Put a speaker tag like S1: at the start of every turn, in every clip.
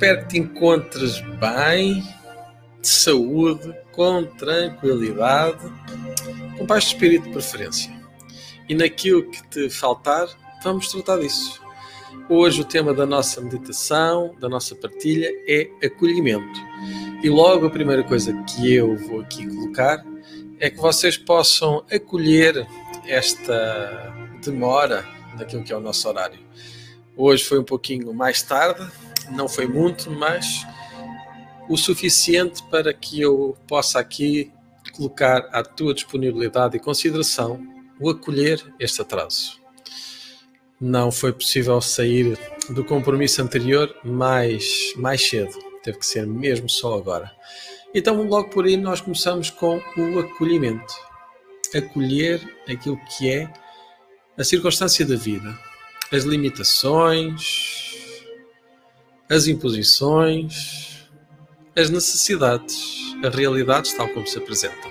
S1: espero que te encontres bem, de saúde, com tranquilidade, com paz de espírito de preferência. E naquilo que te faltar, vamos tratar disso. Hoje o tema da nossa meditação, da nossa partilha, é acolhimento. E logo a primeira coisa que eu vou aqui colocar é que vocês possam acolher esta demora naquilo que é o nosso horário. Hoje foi um pouquinho mais tarde, não foi muito, mas o suficiente para que eu possa aqui colocar à tua disponibilidade e consideração o acolher este atraso. Não foi possível sair do compromisso anterior mais, mais cedo, teve que ser mesmo só agora. Então, logo por aí, nós começamos com o acolhimento. Acolher aquilo que é a circunstância da vida, as limitações, as imposições, as necessidades, as realidades tal como se apresentam.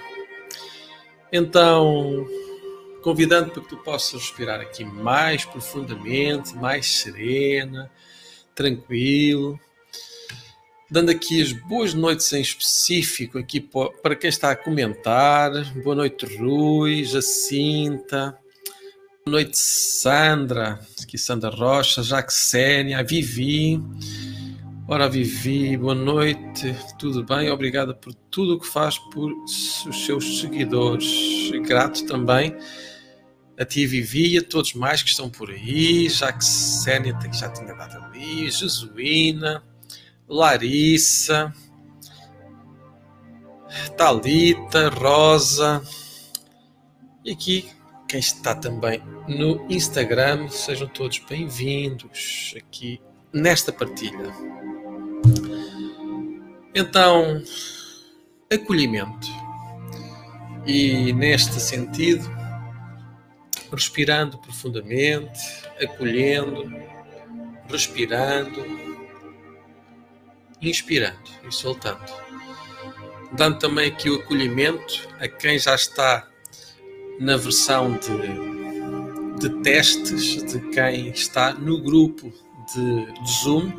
S1: Então, convidando para que tu possas respirar aqui mais profundamente, mais serena, tranquilo dando aqui as boas noites em específico aqui para quem está a comentar. Boa noite, Rui, Jacinta. Boa noite, Sandra. Aqui Sandra Rocha, Jaxénia, Vivi. Ora, Vivi, boa noite, tudo bem? Obrigada por tudo o que faz por os seus seguidores. Grato também a ti, Vivi, e a todos mais que estão por aí. Jaxénia, já tinha dado ali. Jesuína. Larissa, Talita, Rosa. E aqui quem está também no Instagram, sejam todos bem-vindos aqui nesta partilha. Então, acolhimento. E neste sentido, respirando profundamente, acolhendo, respirando, inspirando e soltando. Dando também aqui o acolhimento a quem já está na versão de, de testes, de quem está no grupo de, de Zoom,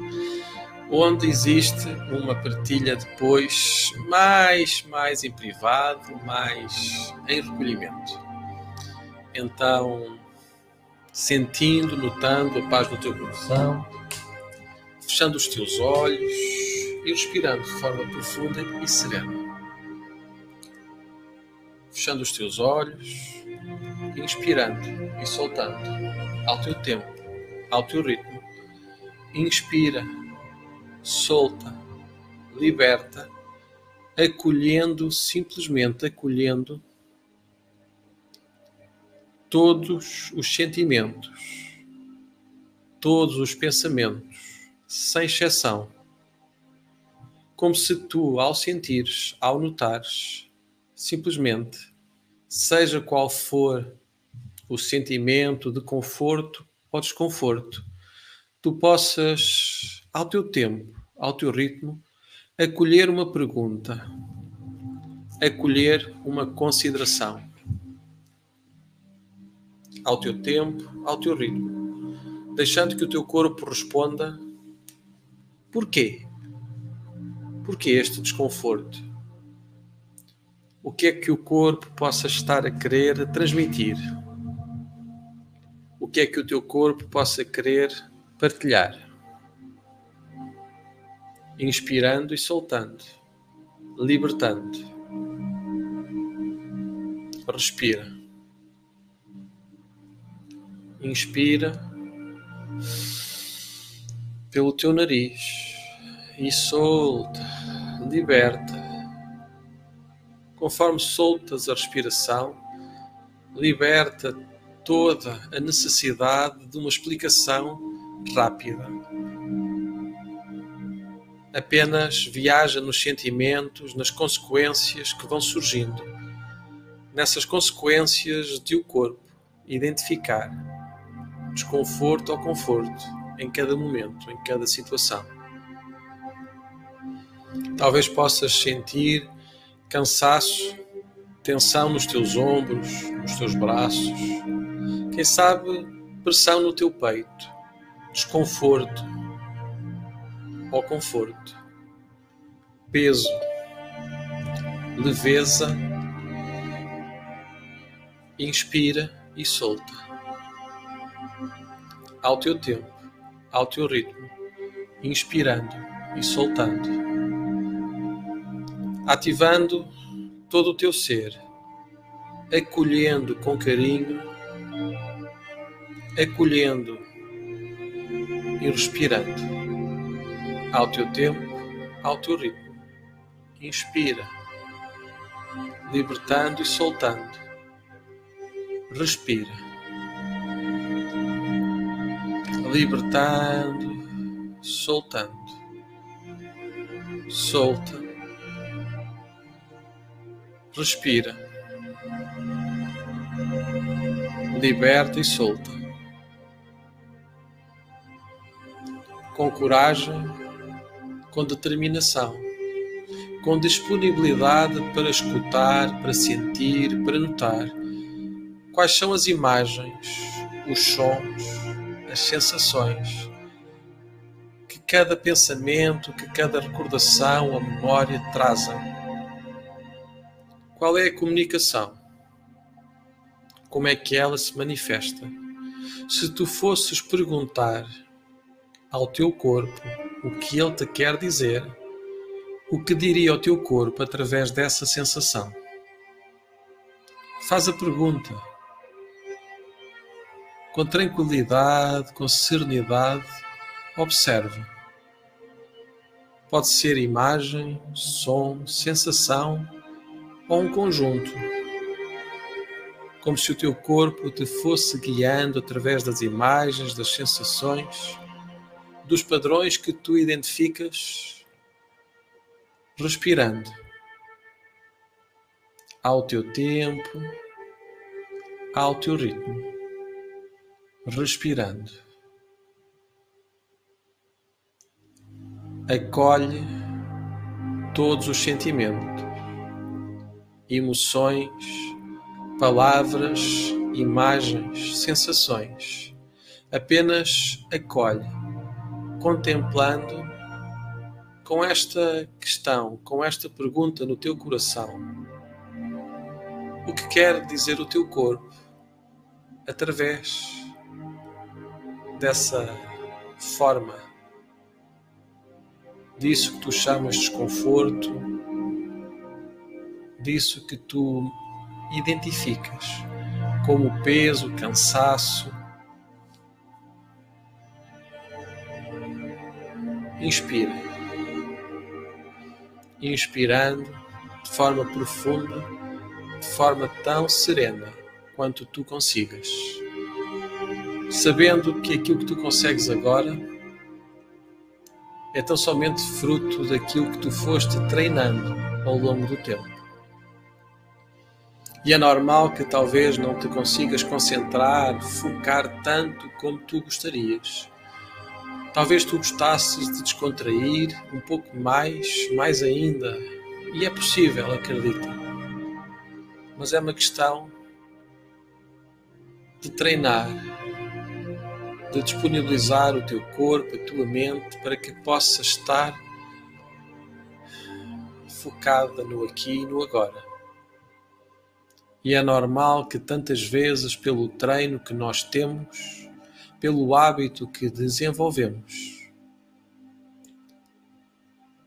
S1: onde existe uma partilha depois mais, mais em privado, mais em recolhimento. Então, sentindo, notando a paz no teu coração, fechando os teus olhos e respirando de forma profunda e serena. Fechando os teus olhos, inspirando e soltando ao teu tempo, ao teu ritmo. Inspira, solta, liberta, acolhendo, simplesmente acolhendo todos os sentimentos, todos os pensamentos, sem exceção como se tu, ao sentires, ao notares, simplesmente, seja qual for o sentimento de conforto ou desconforto, tu possas, ao teu tempo, ao teu ritmo, acolher uma pergunta, acolher uma consideração. Ao teu tempo, ao teu ritmo, deixando que o teu corpo responda porquê por que este desconforto? O que é que o corpo possa estar a querer transmitir? O que é que o teu corpo possa querer partilhar? Inspirando e soltando, libertando. Respira. Inspira pelo teu nariz e solta, liberta. Conforme soltas a respiração, liberta toda a necessidade de uma explicação rápida. Apenas viaja nos sentimentos, nas consequências que vão surgindo, nessas consequências de o corpo identificar desconforto ou conforto em cada momento, em cada situação. Talvez possas sentir cansaço, tensão nos teus ombros, nos teus braços. Quem sabe pressão no teu peito, desconforto ou conforto, peso, leveza, inspira e solta. Ao teu tempo, ao teu ritmo, inspirando e soltando, ativando todo o teu ser, acolhendo com carinho, acolhendo e respirando ao teu tempo, ao teu ritmo. Inspira, libertando e soltando. Respira, libertando, soltando. Solta, respira, liberta e solta. Com coragem, com determinação, com disponibilidade para escutar, para sentir, para notar quais são as imagens, os sons, as sensações que cada pensamento, que cada recordação, a memória trazem. Qual é a comunicação? Como é que ela se manifesta? Se tu fosses perguntar ao teu corpo o que ele te quer dizer, o que diria o teu corpo através dessa sensação? Faz a pergunta com tranquilidade, com serenidade, observe. Pode ser imagem, som, sensação ou um conjunto. Como se o teu corpo te fosse guiando através das imagens, das sensações dos padrões que tu identificas respirando ao teu tempo, ao teu ritmo, respirando. Acolhe todos os sentimentos, emoções, palavras, imagens, sensações. Apenas acolhe contemplando com esta questão, com esta pergunta no teu coração, o que quer dizer o teu corpo através dessa forma, disso que tu chamas desconforto, disso que tu identificas como peso, cansaço, Inspira. Inspirando de forma profunda, de forma tão serena quanto tu consigas. Sabendo que aquilo que tu consegues agora é tão somente fruto daquilo que tu foste treinando ao longo do tempo. E é normal que talvez não te consigas concentrar, focar tanto como tu gostarias. Talvez tu gostasses de descontrair um pouco mais, mais ainda. E é possível, acredita. Mas é uma questão de treinar, de disponibilizar o teu corpo, a tua mente, para que possas estar focada no aqui e no agora. E é normal que tantas vezes, pelo treino que nós temos, pelo hábito que desenvolvemos.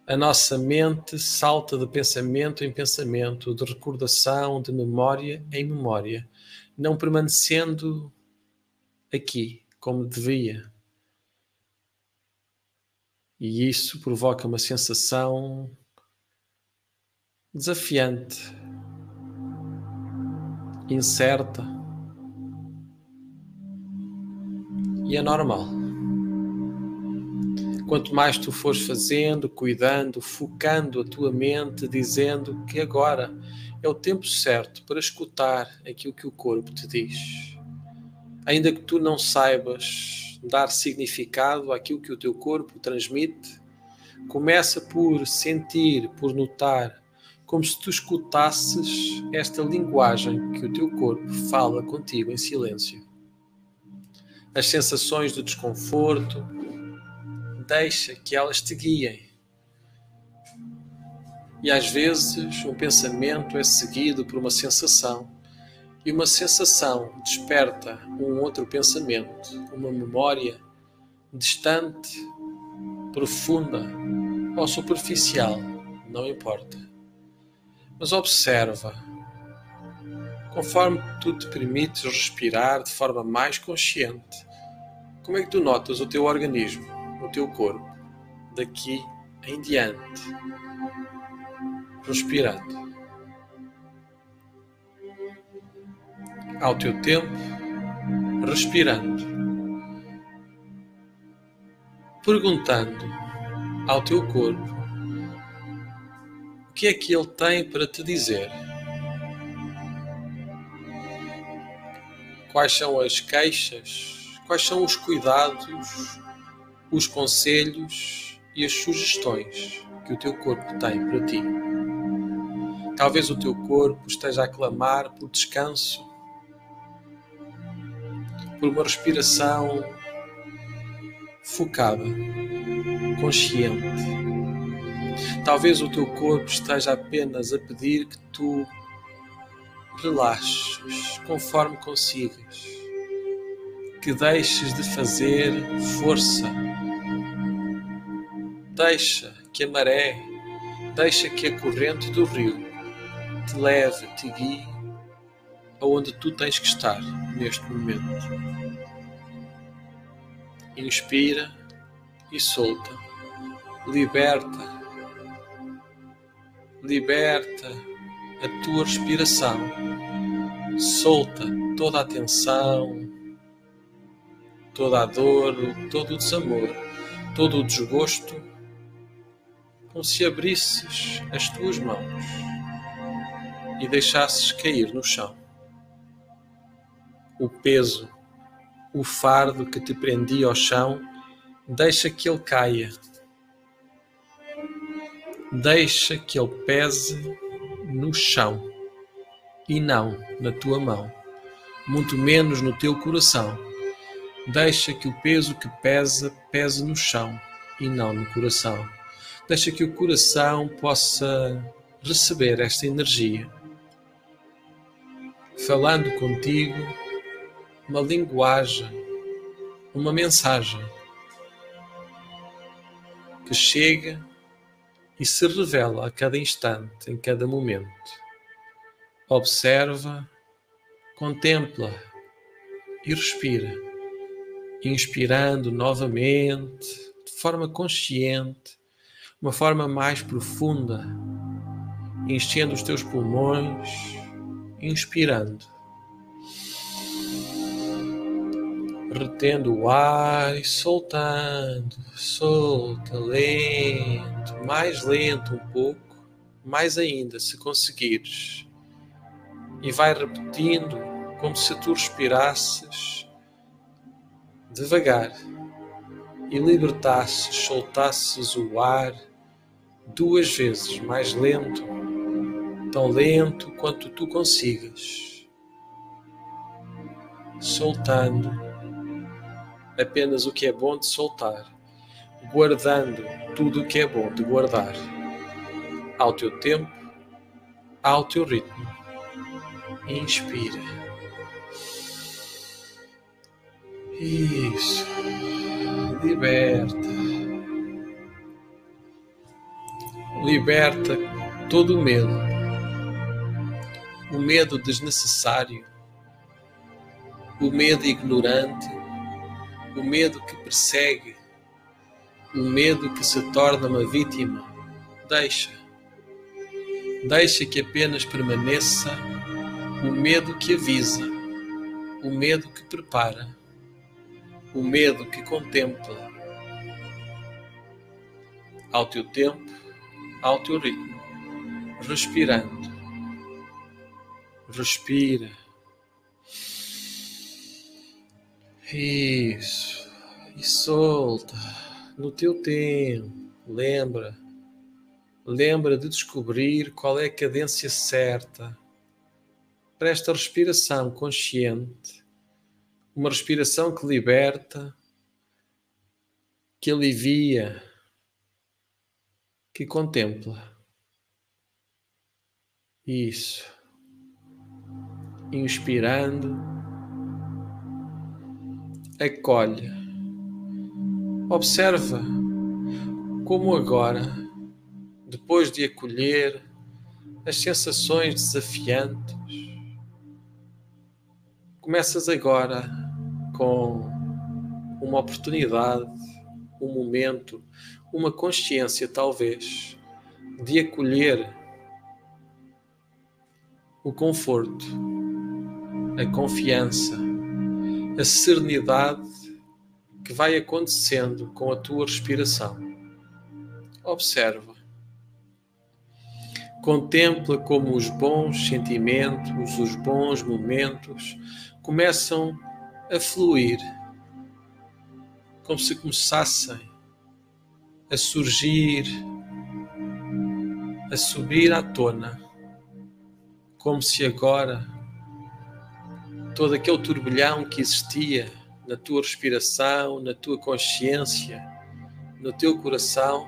S1: A nossa mente salta de pensamento em pensamento, de recordação, de memória em memória, não permanecendo aqui como devia. E isso provoca uma sensação desafiante, incerta e é normal. Quanto mais tu fores fazendo, cuidando, focando a tua mente, dizendo que agora é o tempo certo para escutar aquilo que o corpo te diz. Ainda que tu não saibas dar significado àquilo que o teu corpo transmite, começa por sentir, por notar, como se tu escutasses esta linguagem que o teu corpo fala contigo em silêncio as sensações do desconforto, deixa que elas te guiem. E às vezes um pensamento é seguido por uma sensação, e uma sensação desperta um outro pensamento, uma memória distante, profunda ou superficial, não importa. Mas observa, conforme tu te permites respirar de forma mais consciente, como é que tu notas o teu organismo, o teu corpo, daqui em diante, respirando. Ao teu tempo, respirando, perguntando ao teu corpo o que é que ele tem para te dizer. Quais são as queixas? Quais são os cuidados, os conselhos e as sugestões que o teu corpo tem para ti? Talvez o teu corpo esteja a clamar por descanso, por uma respiração focada, consciente Talvez o teu corpo esteja apenas a pedir que tu relaxes conforme consigas, que deixes de fazer força. Deixa que a maré, deixa que a corrente do rio te leve, te guie aonde tu tens que estar neste momento. Inspira e solta, liberta liberta a tua respiração, solta toda a tensão, toda a dor, todo o desamor, todo o desgosto, como se abrisses as tuas mãos e deixasses cair no chão. O peso, o fardo que te prendia ao chão, deixa que ele caia Deixa que ele pese no chão e não na tua mão, muito menos no teu coração. Deixa que o peso que pesa pese no chão e não no coração. Deixa que o coração possa receber esta energia. Falando contigo uma linguagem, uma mensagem que chega e se revela a cada instante, em cada momento. Observa, contempla e respira, inspirando novamente, de forma consciente, uma forma mais profunda, enchendo os teus pulmões, inspirando retendo o ar e soltando, solta, lento, mais lento um pouco, mais ainda, se conseguires. E vai repetindo como se tu respirasses devagar e libertasses, soltasses o ar duas vezes mais lento, tão lento quanto tu consigas, soltando apenas o que é bom de soltar, guardando tudo o que é bom de guardar, ao teu tempo, ao teu ritmo. Inspira. Isso. Liberta. Liberta todo o medo. O medo desnecessário. O medo ignorante o medo que persegue, o medo que se torna uma vítima. Deixa. Deixa que apenas permaneça o medo que avisa, o medo que prepara, o medo que contempla. Ao teu tempo, ao teu ritmo, respirando. Respira Isso. E solta no teu tempo. Lembra. Lembra de descobrir qual é a cadência certa para esta respiração consciente, Uma respiração que liberta, que alivia, que contempla. Isso. Inspirando, acolhe. Observa como agora, depois de acolher as sensações desafiantes, começas agora com uma oportunidade, um momento, uma consciência talvez de acolher o conforto, a confiança, a serenidade que vai acontecendo com a tua respiração. Observa. Contempla como os bons sentimentos, os bons momentos começam a fluir, como se começassem a surgir, a subir à tona como se agora todo aquele turbilhão que existia na tua respiração, na tua consciência, no teu coração,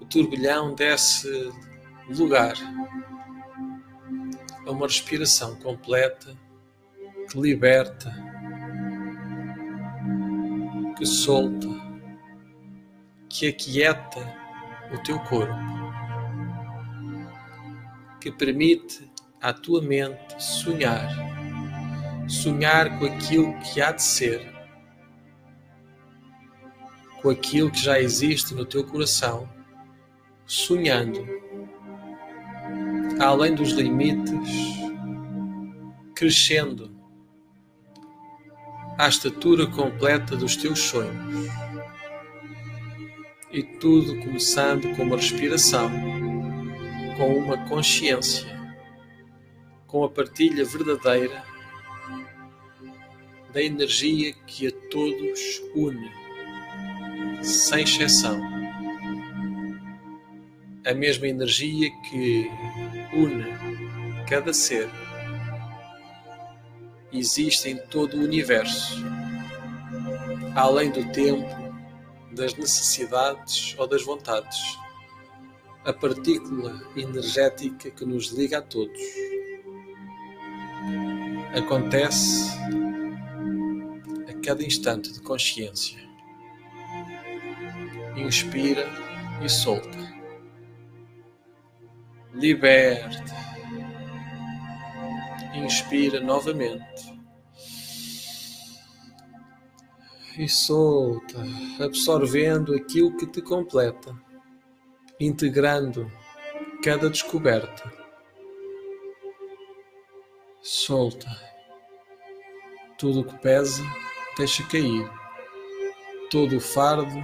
S1: o turbilhão desse lugar. A uma respiração completa que liberta, que solta, que aquieta o teu corpo, que permite à tua mente sonhar, sonhar com aquilo que há de ser, com aquilo que já existe no teu coração, sonhando, além dos limites, crescendo à estatura completa dos teus sonhos. E tudo começando com uma respiração, com uma consciência com a partilha verdadeira da energia que a todos une, sem exceção. A mesma energia que une cada ser existe em todo o universo, além do tempo, das necessidades ou das vontades. A partícula energética que nos liga a todos acontece cada instante de consciência. Inspira e solta. Liberta. Inspira novamente. E solta, absorvendo aquilo que te completa, integrando cada descoberta solta. Tudo o que pesa, deixa cair. Todo o fardo,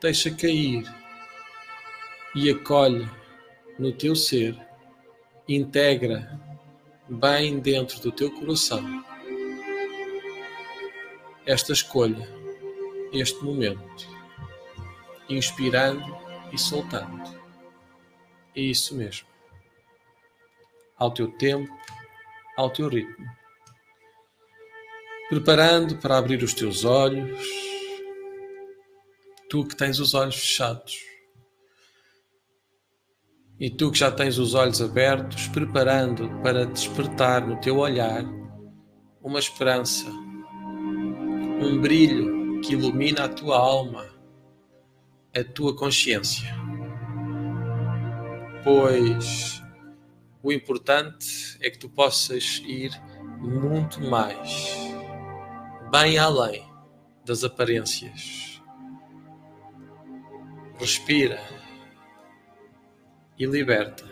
S1: deixa cair. E acolhe no teu ser, integra bem dentro do teu coração esta escolha, este momento, inspirando e soltando. É isso mesmo. Ao teu tempo, ao teu ritmo. Preparando para abrir os teus olhos, tu que tens os olhos fechados. E tu que já tens os olhos abertos, preparando para despertar no teu olhar uma esperança, um brilho que ilumina a tua alma, a tua consciência. Pois o importante é que tu possas ir muito mais, bem além das aparências. Respira e liberta.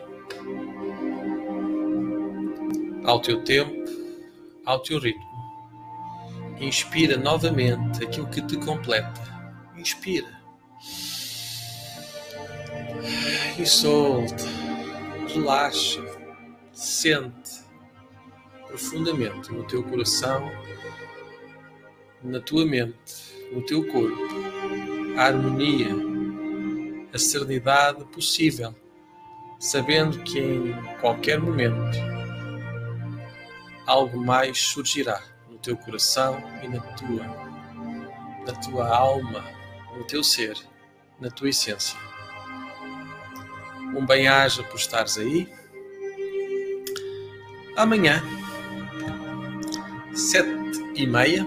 S1: Ao teu tempo, ao teu ritmo. Inspira novamente aquilo que te completa. Inspira. E solta. Relaxa sente profundamente no teu coração, na tua mente, no teu corpo, a harmonia, a serenidade possível, sabendo que em qualquer momento algo mais surgirá no teu coração e na tua, na tua alma, no teu ser, na tua essência. Um bem-aja por estares aí. Amanhã, sete e meia,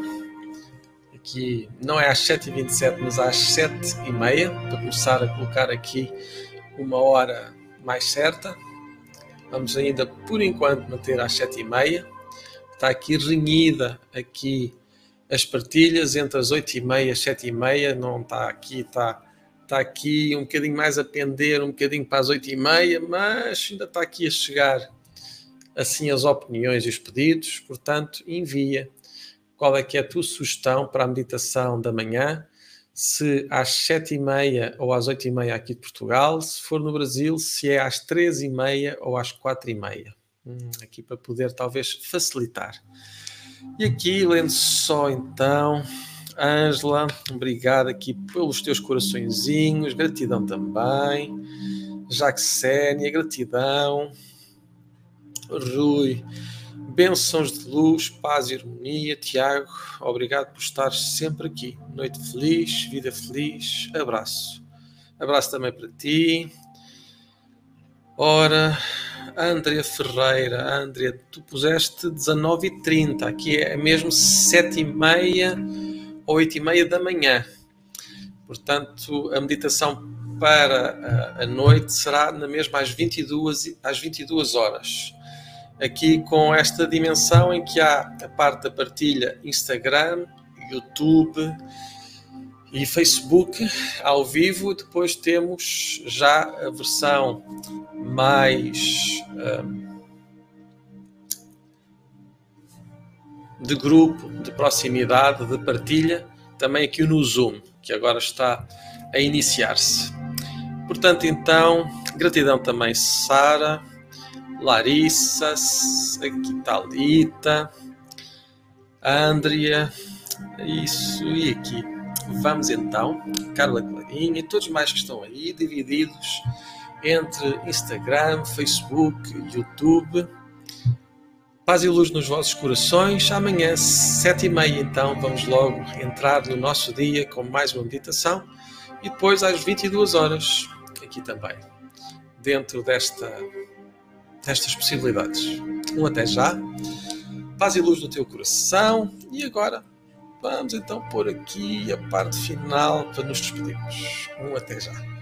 S1: aqui não é às sete e vinte e sete, mas às sete e meia, para começar a colocar aqui uma hora mais certa. Vamos ainda, por enquanto, manter às sete e meia. Está aqui renhida aqui as partilhas entre as oito e meia sete e meia. Não está aqui, está, está aqui um bocadinho mais a pender, um bocadinho para as oito e meia, mas ainda está aqui a chegar assim as opiniões e os pedidos. Portanto, envia qual é que é a tua sugestão para a meditação da manhã se às sete e meia ou às oito e meia aqui de Portugal, se for no Brasil, se é às três e meia ou às quatro e meia. Hum, aqui para poder talvez facilitar. E aqui, lendo só então, Ângela, obrigado aqui pelos teus coraçõezinhos, gratidão também. Jaxénia, gratidão. Rui, Bênçãos de luz, paz e harmonia. Tiago, obrigado por estar sempre aqui. Noite feliz, vida feliz. Abraço. Abraço também para ti. Ora, Andrea Ferreira. Andrea, tu puseste 19h30. Aqui é mesmo 7h30 ou 8h30 da manhã. Portanto, a meditação para a noite será na mesma às 22, às 22 horas aqui com esta dimensão em que há a parte da partilha Instagram, YouTube e Facebook ao vivo. Depois temos já a versão mais um, de grupo, de proximidade, de partilha, também aqui no Zoom, que agora está a iniciar-se. Portanto, então, gratidão também, Sara Larissa, aqui Thalita, Andrea, isso e aqui. Vamos então, Carla Clarinha e todos mais que estão aí, divididos entre Instagram, Facebook, YouTube. Paz e luz nos vossos corações. Amanhã, sete e meia, então, vamos logo entrar no nosso dia com mais uma meditação. E depois, às 22 horas, aqui também, dentro desta destas possibilidades. Um até já. Paz e luz no teu coração. E agora vamos então pôr aqui a parte final para nos despedirmos. Um até já.